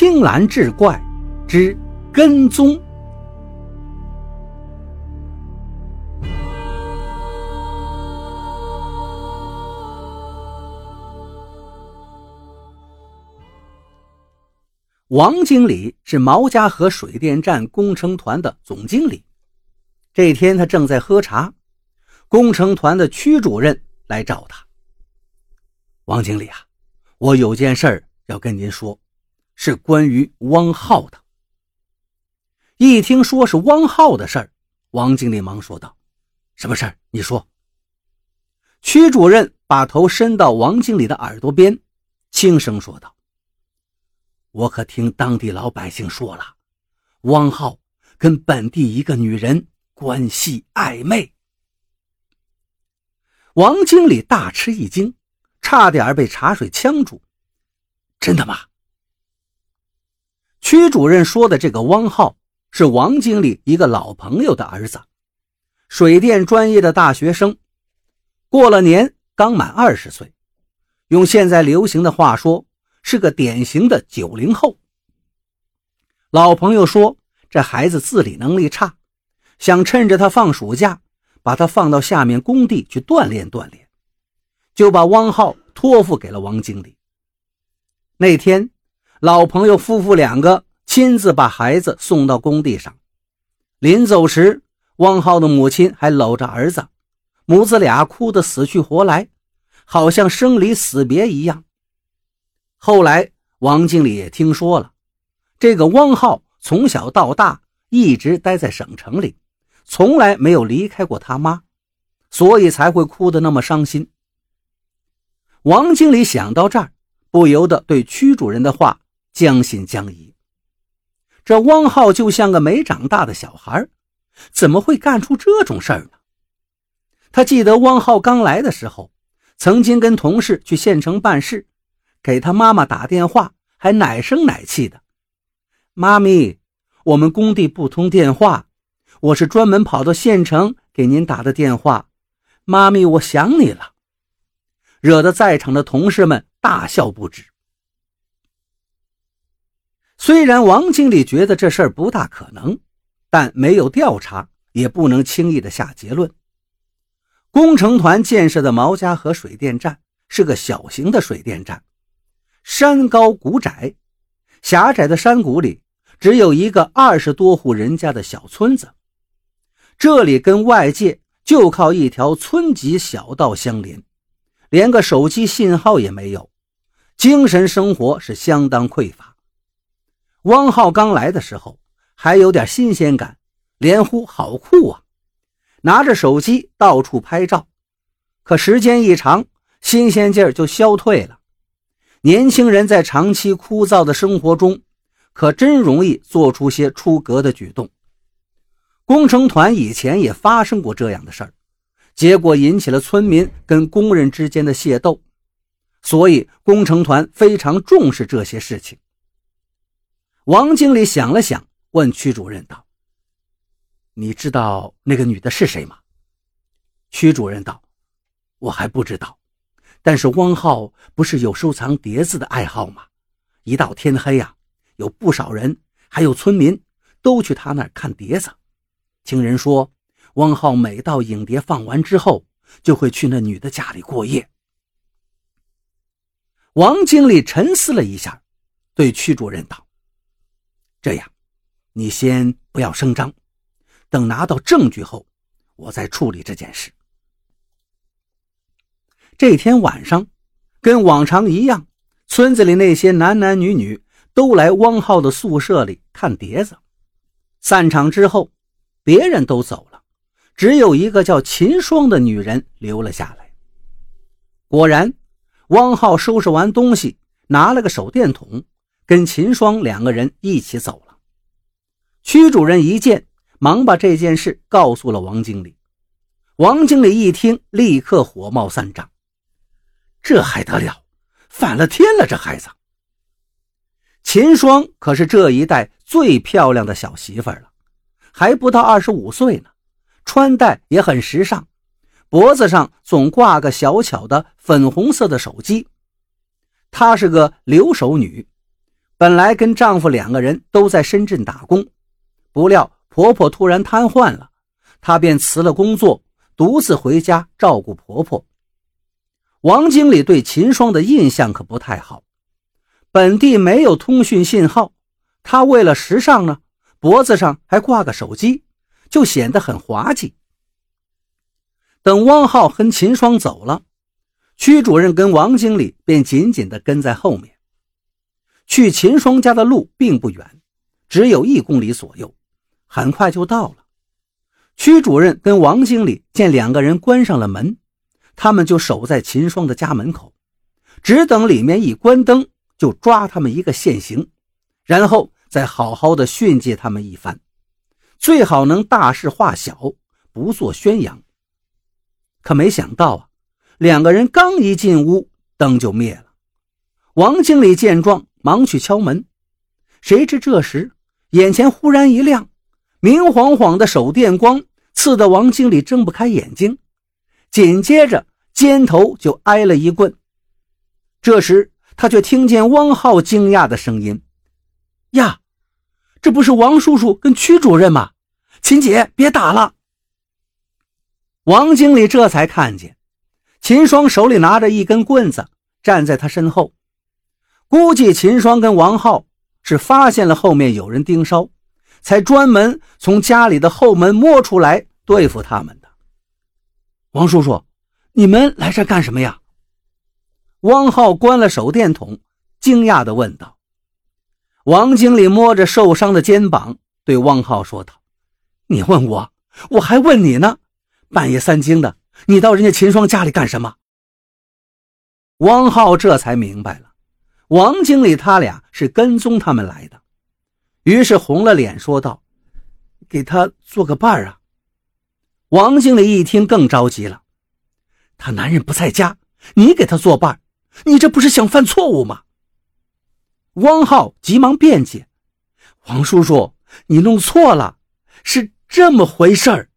青蓝志怪之跟踪。王经理是毛家河水电站工程团的总经理。这天，他正在喝茶，工程团的区主任来找他。王经理啊，我有件事要跟您说，是关于汪浩的。一听说是汪浩的事儿，王经理忙说道：“什么事儿？你说。”区主任把头伸到王经理的耳朵边，轻声说道。我可听当地老百姓说了，汪浩跟本地一个女人关系暧昧。王经理大吃一惊，差点被茶水呛住。真的吗？区主任说的这个汪浩是王经理一个老朋友的儿子，水电专业的大学生，过了年刚满二十岁，用现在流行的话说。是个典型的九零后。老朋友说，这孩子自理能力差，想趁着他放暑假，把他放到下面工地去锻炼锻炼，就把汪浩托付给了王经理。那天，老朋友夫妇两个亲自把孩子送到工地上，临走时，汪浩的母亲还搂着儿子，母子俩哭得死去活来，好像生离死别一样。后来，王经理也听说了，这个汪浩从小到大一直待在省城里，从来没有离开过他妈，所以才会哭得那么伤心。王经理想到这儿，不由得对区主任的话将信将疑。这汪浩就像个没长大的小孩，怎么会干出这种事儿呢？他记得汪浩刚来的时候，曾经跟同事去县城办事。给他妈妈打电话，还奶声奶气的：“妈咪，我们工地不通电话，我是专门跑到县城给您打的电话。妈咪，我想你了。”惹得在场的同事们大笑不止。虽然王经理觉得这事儿不大可能，但没有调查也不能轻易的下结论。工程团建设的毛家河水电站是个小型的水电站。山高谷窄，狭窄的山谷里只有一个二十多户人家的小村子。这里跟外界就靠一条村级小道相连，连个手机信号也没有，精神生活是相当匮乏。汪浩刚来的时候还有点新鲜感，连呼好酷啊，拿着手机到处拍照。可时间一长，新鲜劲儿就消退了。年轻人在长期枯燥的生活中，可真容易做出些出格的举动。工程团以前也发生过这样的事儿，结果引起了村民跟工人之间的械斗，所以工程团非常重视这些事情。王经理想了想，问曲主任道：“你知道那个女的是谁吗？”曲主任道：“我还不知道。”但是汪浩不是有收藏碟子的爱好吗？一到天黑呀，有不少人，还有村民，都去他那儿看碟子。听人说，汪浩每到影碟放完之后，就会去那女的家里过夜。王经理沉思了一下，对曲主任道：“这样，你先不要声张，等拿到证据后，我再处理这件事。”这天晚上，跟往常一样，村子里那些男男女女都来汪浩的宿舍里看碟子。散场之后，别人都走了，只有一个叫秦霜的女人留了下来。果然，汪浩收拾完东西，拿了个手电筒，跟秦霜两个人一起走了。区主任一见，忙把这件事告诉了王经理。王经理一听，立刻火冒三丈。这还得了，反了天了！这孩子，秦霜可是这一代最漂亮的小媳妇了，还不到二十五岁呢，穿戴也很时尚，脖子上总挂个小巧的粉红色的手机。她是个留守女，本来跟丈夫两个人都在深圳打工，不料婆婆突然瘫痪了，她便辞了工作，独自回家照顾婆婆。王经理对秦霜的印象可不太好，本地没有通讯信号，她为了时尚呢，脖子上还挂个手机，就显得很滑稽。等汪浩和秦霜走了，区主任跟王经理便紧紧地跟在后面。去秦霜家的路并不远，只有一公里左右，很快就到了。区主任跟王经理见两个人关上了门，他们就守在秦霜的家门口，只等里面一关灯，就抓他们一个现行，然后再好好的训诫他们一番，最好能大事化小，不做宣扬。可没想到啊，两个人刚一进屋，灯就灭了。王经理见状。忙去敲门，谁知这时眼前忽然一亮，明晃晃的手电光刺得王经理睁不开眼睛，紧接着肩头就挨了一棍。这时他却听见汪浩惊讶的声音：“呀，这不是王叔叔跟区主任吗？秦姐，别打了！”王经理这才看见秦霜手里拿着一根棍子，站在他身后。估计秦霜跟王浩是发现了后面有人盯梢，才专门从家里的后门摸出来对付他们的。王叔叔，你们来这干什么呀？汪浩关了手电筒，惊讶地问道。王经理摸着受伤的肩膀，对汪浩说道：“你问我，我还问你呢。半夜三更的，你到人家秦霜家里干什么？”汪浩这才明白了。王经理他俩是跟踪他们来的，于是红了脸说道：“给他做个伴儿啊！”王经理一听更着急了：“他男人不在家，你给他做伴，你这不是想犯错误吗？”汪浩急忙辩解：“王叔叔，你弄错了，是这么回事儿。”